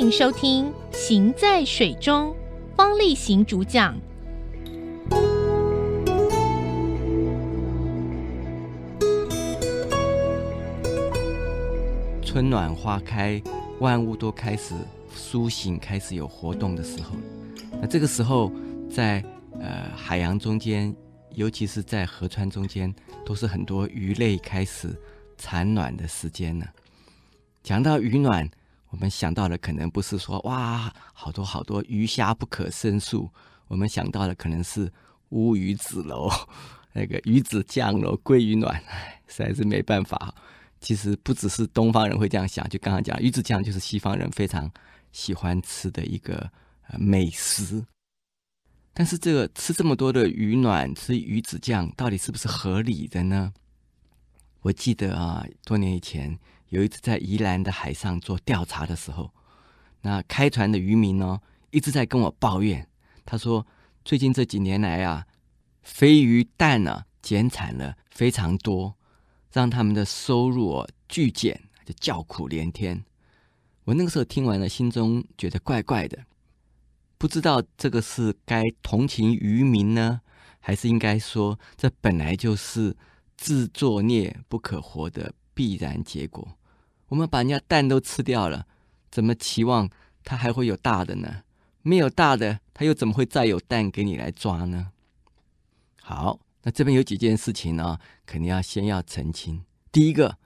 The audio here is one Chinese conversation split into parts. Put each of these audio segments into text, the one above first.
迎收听《行在水中》，方力行主讲。春暖花开，万物都开始苏醒，开始有活动的时候。那这个时候，在呃海洋中间，尤其是在河川中间，都是很多鱼类开始产卵的时间呢。讲到鱼卵，我们想到的可能不是说哇，好多好多鱼虾不可胜数，我们想到的可能是乌鱼子喽，那个鱼子酱喽，鲑鱼卵，实在是没办法。其实不只是东方人会这样想，就刚刚讲鱼子酱就是西方人非常喜欢吃的一个美食。但是这个吃这么多的鱼卵，吃鱼子酱，到底是不是合理的呢？我记得啊，多年以前有一次在宜兰的海上做调查的时候，那开船的渔民呢一直在跟我抱怨，他说最近这几年来啊，飞鱼蛋呢减产了非常多。让他们的收入哦巨减，就叫苦连天。我那个时候听完了，心中觉得怪怪的，不知道这个是该同情渔民呢，还是应该说这本来就是自作孽不可活的必然结果。我们把人家蛋都吃掉了，怎么期望它还会有大的呢？没有大的，它又怎么会再有蛋给你来抓呢？好。那这边有几件事情呢，肯定要先要澄清。第一个，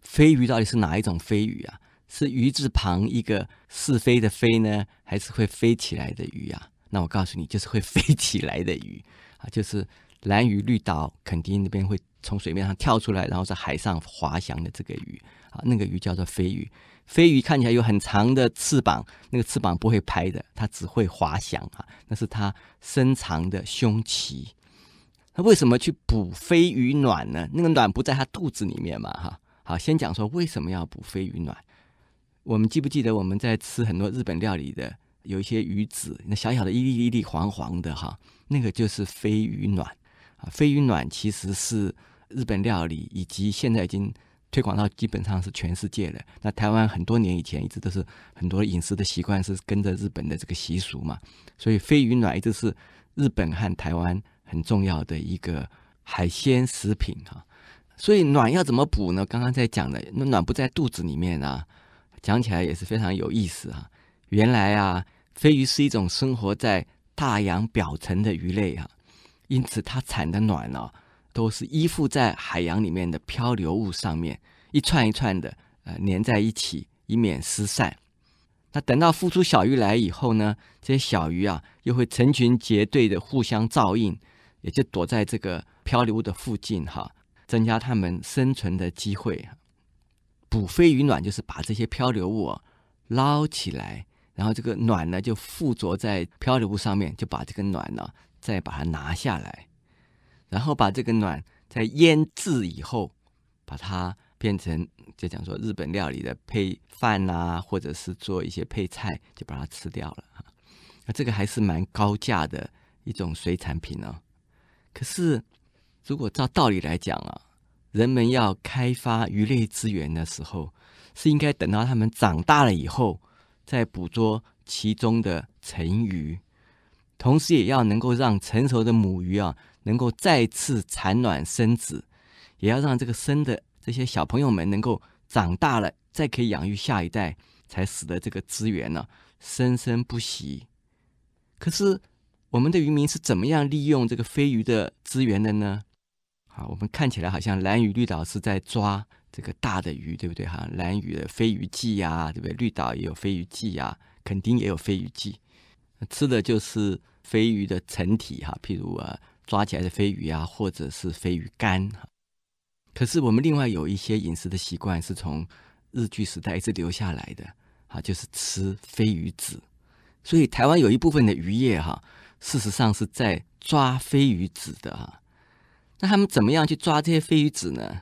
飞鱼到底是哪一种飞鱼啊？是鱼字旁一个是非的非呢，还是会飞起来的鱼啊？那我告诉你，就是会飞起来的鱼啊，就是蓝鱼绿岛垦丁那边会从水面上跳出来，然后在海上滑翔的这个鱼啊，那个鱼叫做飞鱼。飞鱼看起来有很长的翅膀，那个翅膀不会拍的，它只会滑翔啊，那是它伸长的胸鳍。那为什么去捕飞鱼卵呢？那个卵不在它肚子里面嘛？哈，好，先讲说为什么要捕飞鱼卵。我们记不记得我们在吃很多日本料理的，有一些鱼子，那小小的一粒一粒黄黄的哈，那个就是飞鱼卵啊。飞鱼卵其实是日本料理，以及现在已经推广到基本上是全世界了。那台湾很多年以前一直都是很多饮食的习惯是跟着日本的这个习俗嘛，所以飞鱼卵一直是日本和台湾。很重要的一个海鲜食品哈，所以卵要怎么补呢？刚刚在讲的，那卵不在肚子里面啊，讲起来也是非常有意思啊。原来啊，飞鱼是一种生活在大洋表层的鱼类啊，因此它产的卵呢，都是依附在海洋里面的漂流物上面，一串一串的呃粘在一起，以免失散。那等到孵出小鱼来以后呢，这些小鱼啊，又会成群结队的互相照应。也就躲在这个漂流物的附近哈，增加它们生存的机会。捕飞鱼卵就是把这些漂流物捞起来，然后这个卵呢就附着在漂流物上面，就把这个卵呢再把它拿下来，然后把这个卵在腌制以后，把它变成就讲说日本料理的配饭啊，或者是做一些配菜，就把它吃掉了。那这个还是蛮高价的一种水产品呢。可是，如果照道理来讲啊，人们要开发鱼类资源的时候，是应该等到它们长大了以后，再捕捉其中的成鱼，同时也要能够让成熟的母鱼啊，能够再次产卵生子，也要让这个生的这些小朋友们能够长大了，再可以养育下一代，才使得这个资源呢、生生不息。可是。我们的渔民是怎么样利用这个飞鱼的资源的呢？好，我们看起来好像蓝鱼绿岛是在抓这个大的鱼，对不对？哈，蓝鱼的飞鱼季呀，对不对？绿岛也有飞鱼季呀，垦丁也有飞鱼季，吃的就是飞鱼的成体哈，譬如啊抓起来的飞鱼啊，或者是飞鱼干哈。可是我们另外有一些饮食的习惯是从日据时代一直留下来的，啊，就是吃飞鱼子。所以台湾有一部分的渔业哈。事实上是在抓飞鱼子的啊，那他们怎么样去抓这些飞鱼子呢？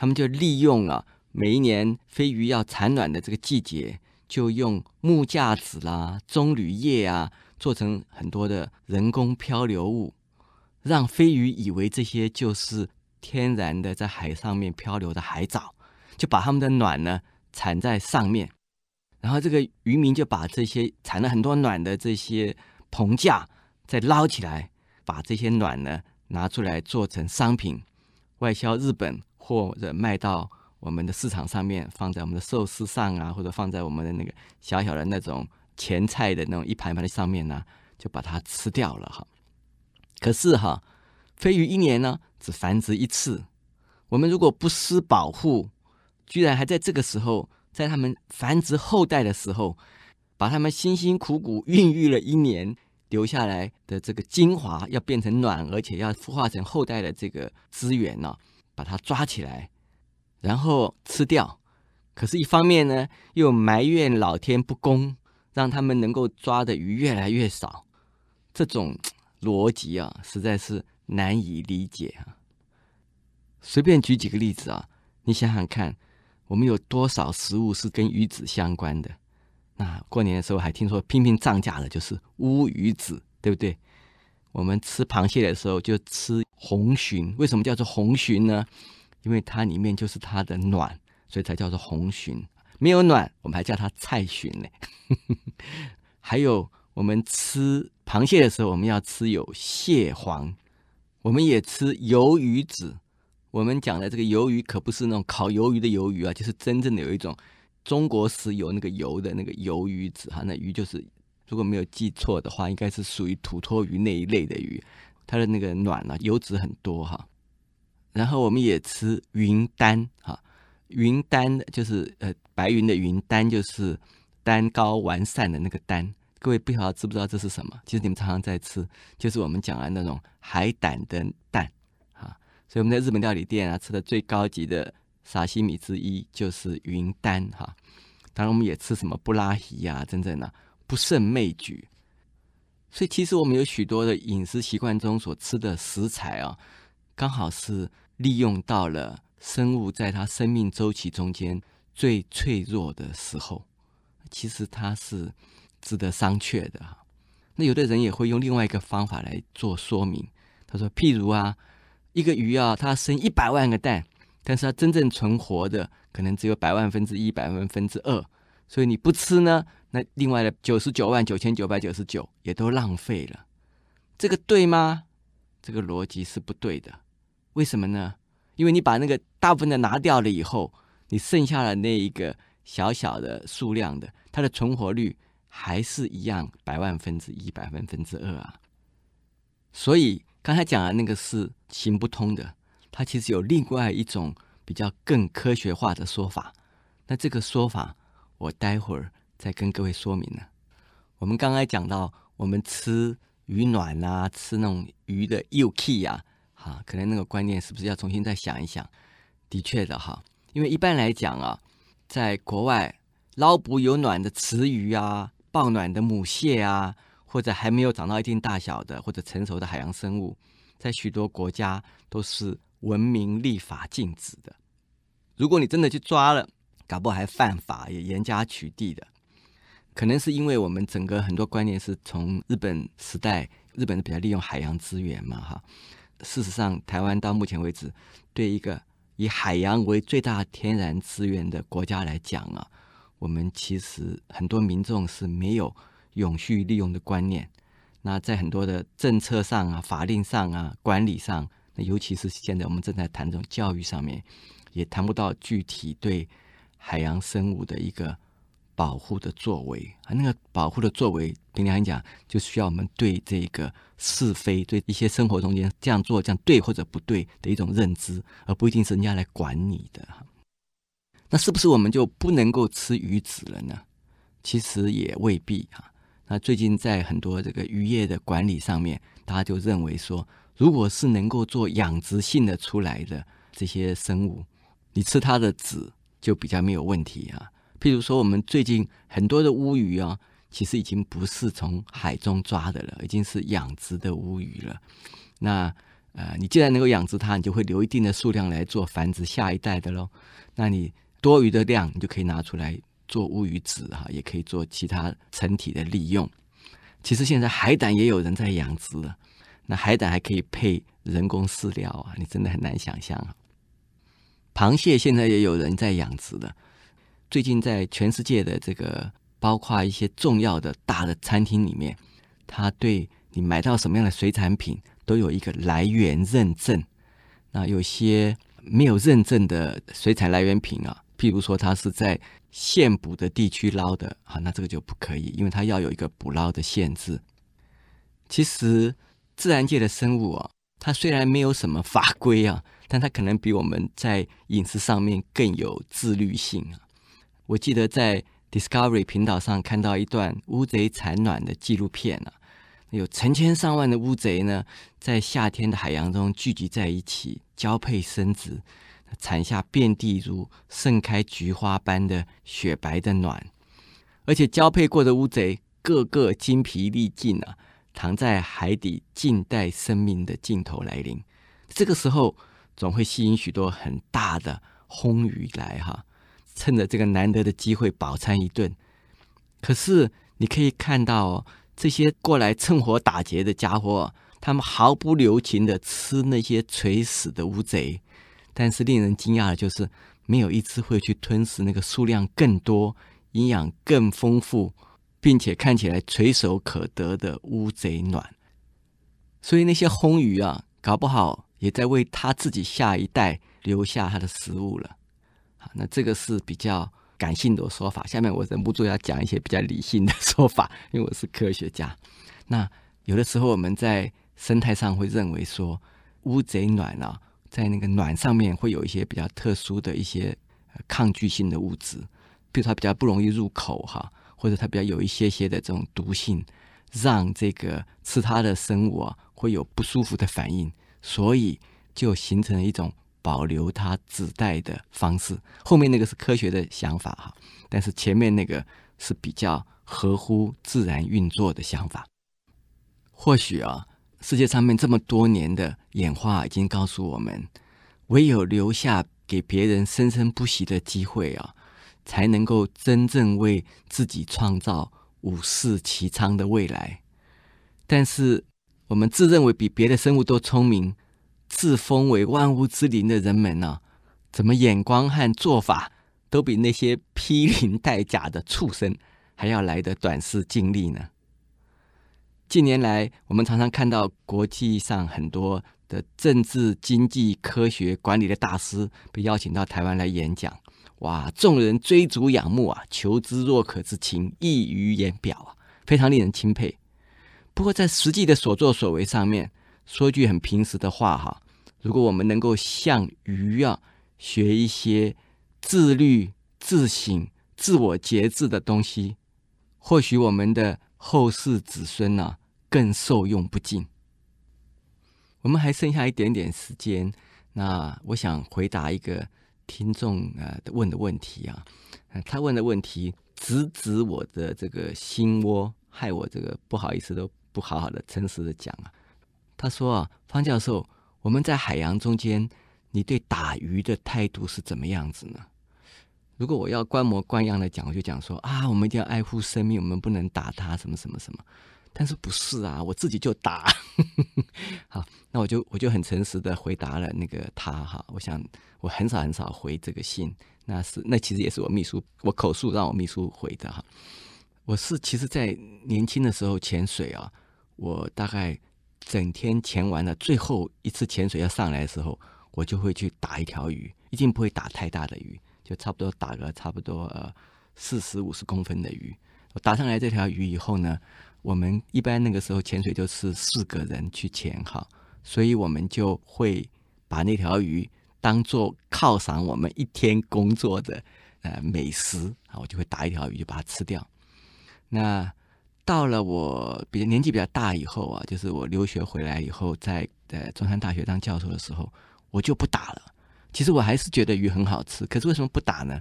他们就利用了每一年飞鱼要产卵的这个季节，就用木架子啦、棕榈叶啊，做成很多的人工漂流物，让飞鱼以为这些就是天然的在海上面漂流的海藻，就把它们的卵呢产在上面，然后这个渔民就把这些产了很多卵的这些棚架再捞起来，把这些卵呢拿出来做成商品，外销日本或者卖到我们的市场上面，放在我们的寿司上啊，或者放在我们的那个小小的那种前菜的那种一盘盘的上面呢、就把它吃掉了哈。可是哈，飞鱼一年呢只繁殖一次，我们如果不施保护，居然还在这个时候。在他们繁殖后代的时候，把他们辛辛苦苦孕育了一年留下来的这个精华，要变成卵，而且要孵化成后代的这个资源呢、把它抓起来，然后吃掉。可是，一方面呢，又埋怨老天不公，让他们能够抓的鱼越来越少。这种逻辑啊，实在是难以理解啊。随便举几个例子啊，你想想看。我们有多少食物是跟鱼子相关的？那过年的时候还听说拼命涨价的，就是乌鱼子，对不对？我们吃螃蟹的时候就吃红鲟，为什么叫做红鲟呢？因为它里面就是它的卵，所以才叫做红鲟。没有卵，我们还叫它菜鲟呢。还有我们吃螃蟹的时候，我们要吃有蟹黄，我们也吃鱿鱼子。我们讲的这个鱿鱼可不是那种烤鱿鱼的鱿鱼啊，就是真正的有一种中国石油那个油的那个鱿鱼子哈，那鱼就是如果没有记错的话，应该是属于土托鱼那一类的鱼，它的那个卵啊油脂很多哈。然后我们也吃云丹哈，云丹就是呃白云的云，丹就是单高完善的那个丹。各位不晓得知不知道这是什么？其实你们常常在吃，就是我们讲的那种海胆的蛋。所以我们在日本料理店啊吃的最高级的沙西米之一就是云丹哈，当然我们也吃什么布拉吉呀，真正的不胜枚举。所以其实我们有许多的饮食习惯中所吃的食材啊，刚好是利用到了生物在它生命周期中间最脆弱的时候，其实它是值得商榷的。那有的人也会用另外一个方法来做说明，他说譬如啊。一个鱼啊，它生一百万个蛋，但是它真正存活的可能只有百万分之一、百万分之二，所以你不吃呢，那另外的九十九万九千九百九十九也都浪费了。这个对吗？这个逻辑是不对的。为什么呢？因为你把那个大部分的拿掉了以后，你剩下了那一个小小的数量的，它的存活率还是一样百万分之一、百万分之二啊。所以。刚才讲的那个是行不通的，它其实有另外一种比较更科学化的说法。那这个说法，我待会儿再跟各位说明呢。我们刚才讲到，我们吃鱼卵啊，吃那种鱼的幼体啊，哈，可能那个观念是不是要重新再想一想？的确的哈，因为一般来讲啊，在国外捞捕有卵的雌鱼啊，抱卵的母蟹啊。或者还没有长到一定大小的或者成熟的海洋生物，在许多国家都是文明立法禁止的。如果你真的去抓了，搞不好还犯法，也严加取缔的。可能是因为我们整个很多观念是从日本时代，日本比较利用海洋资源嘛，哈。事实上，台湾到目前为止，对一个以海洋为最大天然资源的国家来讲啊，我们其实很多民众是没有。永续利用的观念，那在很多的政策上啊、法令上啊、管理上，那尤其是现在我们正在谈这种教育上面，也谈不到具体对海洋生物的一个保护的作为啊。那个保护的作为，平常讲，就需要我们对这个是非、对一些生活中间这样做这样对或者不对的一种认知，而不一定是人家来管你的。那是不是我们就不能够吃鱼子了呢？其实也未必哈。那最近在很多这个渔业的管理上面，大家就认为说，如果是能够做养殖性的出来的这些生物，你吃它的籽就比较没有问题啊。譬如说，我们最近很多的乌鱼啊，其实已经不是从海中抓的了，已经是养殖的乌鱼了。那呃，你既然能够养殖它，你就会留一定的数量来做繁殖下一代的喽。那你多余的量，你就可以拿出来。做乌鱼子哈，也可以做其他成体的利用。其实现在海胆也有人在养殖了，那海胆还可以配人工饲料啊，你真的很难想象啊。螃蟹现在也有人在养殖了。最近在全世界的这个，包括一些重要的大的餐厅里面，他对你买到什么样的水产品都有一个来源认证。那有些没有认证的水产来源品啊，譬如说它是在现捕的地区捞的啊，那这个就不可以，因为它要有一个捕捞的限制。其实自然界的生物啊，它虽然没有什么法规啊，但它可能比我们在饮食上面更有自律性啊。我记得在 Discovery 频道上看到一段乌贼产卵的纪录片啊，有成千上万的乌贼呢，在夏天的海洋中聚集在一起，交配生殖，产下遍地如盛开菊花般的雪白的卵，而且交配过的乌贼个个精疲力尽啊。躺在海底，静待生命的尽头来临。这个时候，总会吸引许多很大的魟鱼来哈，趁着这个难得的机会饱餐一顿。可是，你可以看到，这些过来趁火打劫的家伙，他们毫不留情的吃那些垂死的乌贼。但是，令人惊讶的就是，没有一只会去吞食那个数量更多、营养更丰富。并且看起来垂手可得的乌贼卵，所以那些红鱼啊，搞不好也在为他自己下一代留下他的食物了。好，那这个是比较感性的说法。下面我忍不住要讲一些比较理性的 说法，因为我是科学家。那有的时候我们在生态上会认为说，乌贼卵啊，在那个卵上面会有一些比较特殊的一些抗拒性的物质，比如它比较不容易入口哈。或者它比较有一些些的这种毒性，让这个吃它的生物啊会有不舒服的反应，所以就形成了一种保留它子代的方式。后面那个是科学的想法哈，但是前面那个是比较合乎自然运作的想法。或许啊，世界上面这么多年的演化已经告诉我们，唯有留下给别人生生不息的机会啊。才能够真正为自己创造五世其昌的未来。但是，我们自认为比别的生物都聪明、自封为万物之灵的人们呢、怎么眼光和做法都比那些披鳞戴甲的畜生还要来得短视尽力呢？近年来，我们常常看到国际上很多的政治、经济、科学、管理的大师被邀请到台湾来演讲。哇！众人追逐仰慕啊，求知若渴之情溢于言表啊，非常令人钦佩。不过在实际的所作所为上面，说句很平实的话哈，如果我们能够像鱼啊，学一些自律、自省、自我节制的东西，或许我们的后世子孙呢、啊，更受用不尽。我们还剩下一点点时间，那我想回答一个。听众啊问的问题啊，他问的问题直指我的这个心窝，害我这个不好意思都不好好的诚实的讲啊。他说啊，方教授，我们在海洋中间，你对打鱼的态度是怎么样子呢？如果我要观模观样的讲，我就讲说啊，我们一定要爱护生命，我们不能打它，什么什么什么。但是不是啊？我自己就打。好，那我就我就很诚实的回答了那个他哈。我想我很少很少回这个信，那是那其实也是我秘书我口述让我秘书回的哈。我是其实在年轻的时候潜水啊，我大概整天潜完了最后一次潜水要上来的时候，我就会去打一条鱼，一定不会打太大的鱼，就差不多打个差不多呃四十五十公分的鱼。我打上来这条鱼以后呢，我们一般那个时候潜水就是四个人去潜哈，所以我们就会把那条鱼当做犒赏我们一天工作的呃美食啊，我就会打一条鱼就把它吃掉。那到了我比较年纪比较大以后啊，就是我留学回来以后，在呃中山大学当教授的时候，我就不打了。其实我还是觉得鱼很好吃，可是为什么不打呢？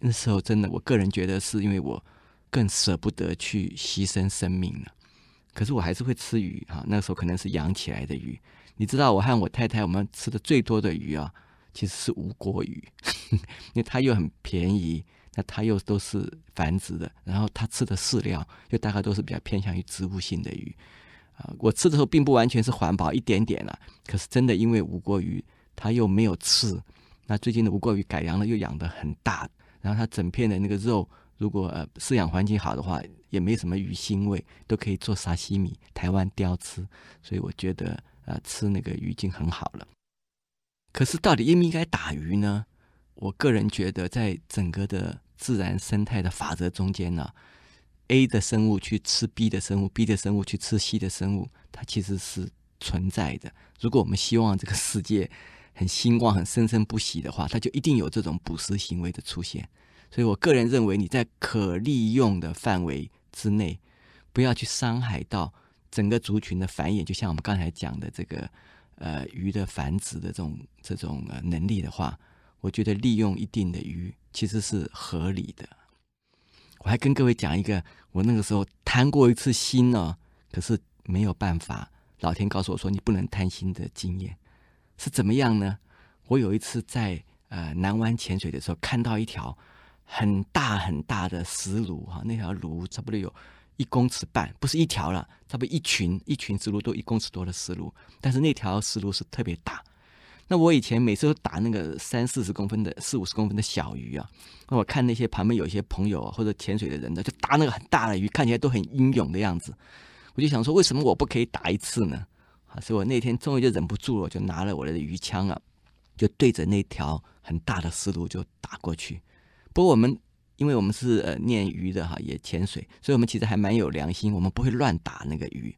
那时候真的，我个人觉得是因为我。更舍不得去牺牲生命了，可是我还是会吃鱼哈。那时候可能是养起来的鱼，你知道，我和我太太我们吃的最多的鱼啊，其实是无国鱼，因为它又很便宜，那它又都是繁殖的，然后它吃的饲料又大概都是比较偏向于植物性的鱼啊。我吃的时候并不完全是环保一点点了，可是真的因为无国鱼它又没有刺，那最近的无国鱼改良了又养得很大。然后它整片的那个肉，如果呃饲养环境好的话，也没什么鱼腥味，都可以做沙西米、台湾雕吃。所以我觉得呃吃那个鱼已经很好了。可是到底应不应该打鱼呢？我个人觉得，在整个的自然生态的法则中间呢，A 的生物去吃 B 的生物，B 的生物去吃 C 的生物，它其实是存在的。如果我们希望这个世界很兴旺、很生生不息的话，它就一定有这种捕食行为的出现。所以我个人认为，你在可利用的范围之内，不要去伤害到整个族群的繁衍。就像我们刚才讲的这个呃鱼的繁殖的这种这种呃能力的话。我觉得利用一定的鱼其实是合理的。我还跟各位讲一个，我那个时候贪过一次心呢，可是没有办法，老天告诉我说你不能贪心的经验是怎么样呢？我有一次在呃南湾潜水的时候，看到一条很大很大的石鲈哈，那条鲈差不多有一公尺半，不是一条了，差不多一群一群石鲈都一公尺多的石鲈，但是那条石鲈是特别大。那我以前每次都打那个三四十公分的、四五十公分的小鱼啊。那我看那些旁边有一些朋友啊或者潜水的人呢，就打那个很大的鱼，看起来都很英勇的样子。我就想说，为什么我不可以打一次呢？啊，所以我那天终于就忍不住了，就拿了我的鱼枪啊，就对着那条很大的石鲈就打过去。不过我们因为我们是呃念鱼的哈，也潜水，所以我们其实还蛮有良心，我们不会乱打那个鱼，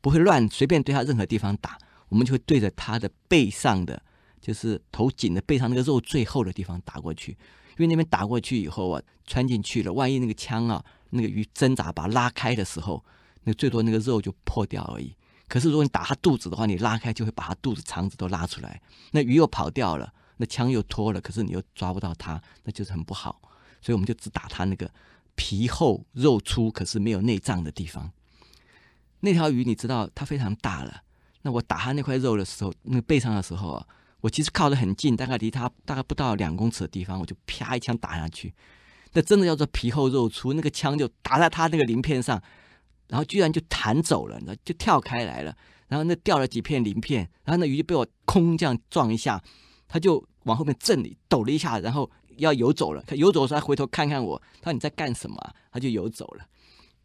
不会乱随便对它任何地方打，我们就会对着它的背上的。就是头颈的背上那个肉最厚的地方打过去，因为那边打过去以后啊，穿进去了，万一那个枪啊，那个鱼挣扎把它拉开的时候，那最多那个肉就破掉而已。可是如果你打它肚子的话，你拉开就会把它肚子肠子都拉出来，那鱼又跑掉了，那枪又脱了，可是你又抓不到它，那就是很不好。所以我们就只打它那个皮厚肉粗，可是没有内脏的地方。那条鱼你知道它非常大了，那我打它那块肉的时候，那个背上的时候啊。我其实靠得很近，大概离它大概不到两公尺的地方，我就啪一枪打下去。那真的叫做皮厚肉粗，那个枪就打在它那个鳞片上，然后居然就弹走了，就跳开来了。然后那掉了几片鳞片，然后那鱼就被我空这样撞一下，它就往后面震了抖了一下，然后要游走了。它游走的时候，它回头看看我，他说你在干什么啊？它就游走了。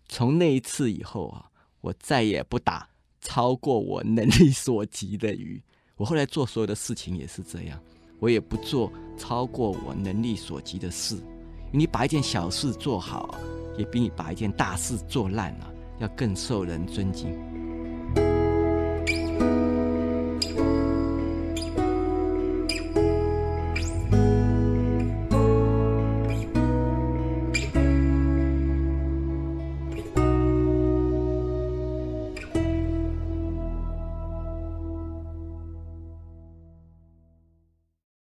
从那一次以后啊，我再也不打超过我能力所及的鱼。我后来做所有的事情也是这样，我也不做超过我能力所及的事。你把一件小事做好，也比你把一件大事做烂了，要更受人尊敬。